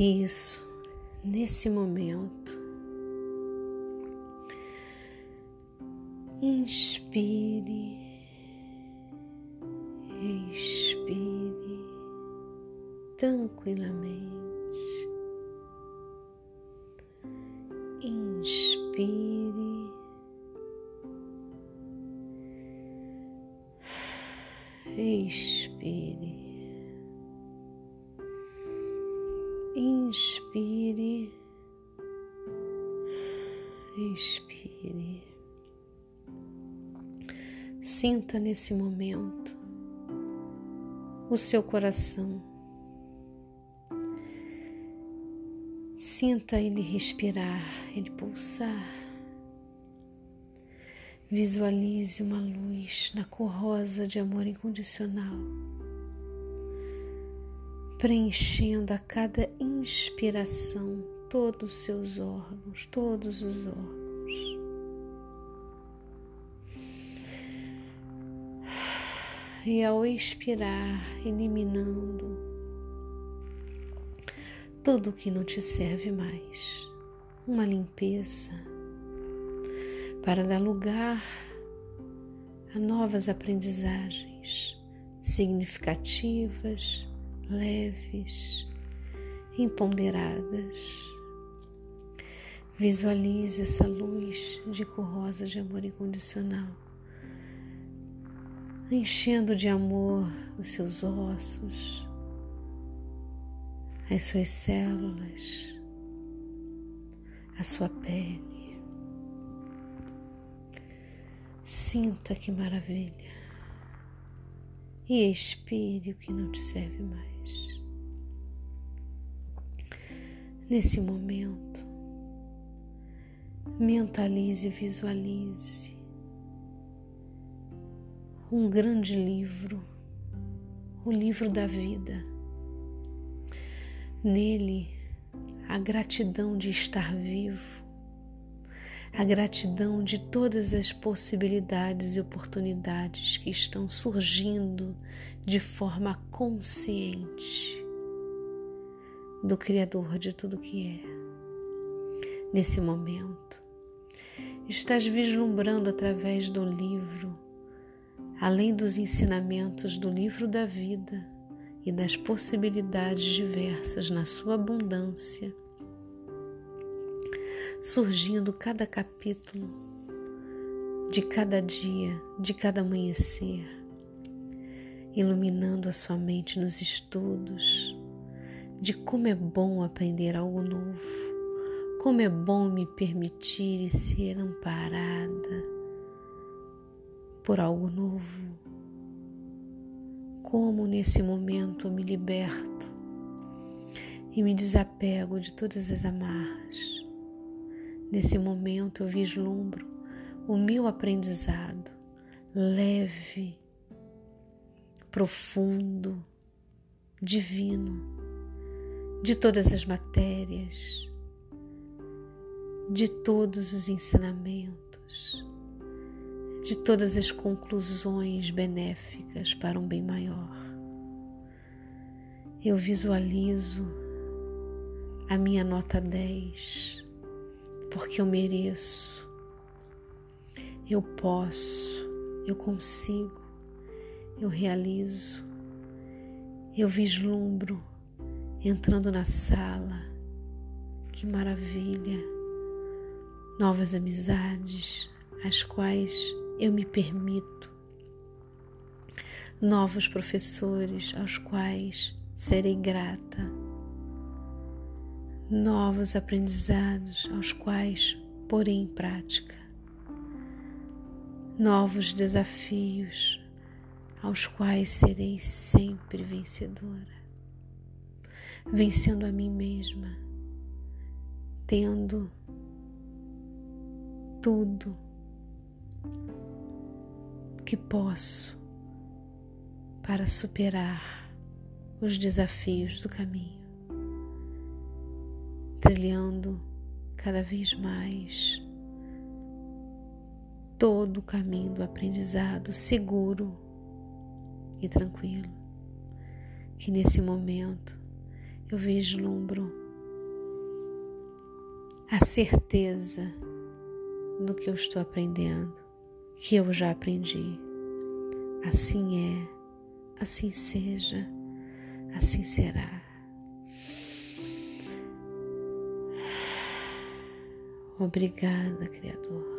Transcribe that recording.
Isso, nesse momento, inspire, expire tranquilamente. Inspire. Expire. Inspire, expire. Sinta nesse momento o seu coração. Sinta ele respirar, ele pulsar. Visualize uma luz na cor rosa de amor incondicional preenchendo a cada inspiração todos os seus órgãos, todos os órgãos. E ao expirar, eliminando tudo o que não te serve mais, uma limpeza para dar lugar a novas aprendizagens significativas leves, imponderadas. Visualize essa luz de cor rosa de amor incondicional, enchendo de amor os seus ossos, as suas células, a sua pele. Sinta que maravilha e expire o que não te serve mais. Nesse momento, mentalize e visualize um grande livro, o livro da vida. Nele, a gratidão de estar vivo, a gratidão de todas as possibilidades e oportunidades que estão surgindo de forma consciente do Criador de tudo que é. Nesse momento, estás vislumbrando através do livro, além dos ensinamentos do livro da vida e das possibilidades diversas na sua abundância surgindo cada capítulo de cada dia, de cada amanhecer, iluminando a sua mente nos estudos de como é bom aprender algo novo, como é bom me permitir e ser amparada por algo novo. Como nesse momento eu me liberto e me desapego de todas as amarras Nesse momento eu vislumbro o meu aprendizado leve, profundo, divino, de todas as matérias, de todos os ensinamentos, de todas as conclusões benéficas para um bem maior. Eu visualizo a minha nota 10 porque eu mereço, eu posso, eu consigo, eu realizo, eu vislumbro entrando na sala, que maravilha, novas amizades, as quais eu me permito, novos professores aos quais serei grata. Novos aprendizados aos quais porei em prática, novos desafios aos quais serei sempre vencedora, vencendo a mim mesma, tendo tudo que posso para superar os desafios do caminho trilhando cada vez mais todo o caminho do aprendizado seguro e tranquilo. Que nesse momento eu vislumbro a certeza do que eu estou aprendendo, que eu já aprendi. Assim é, assim seja, assim será. Obrigada, Criador.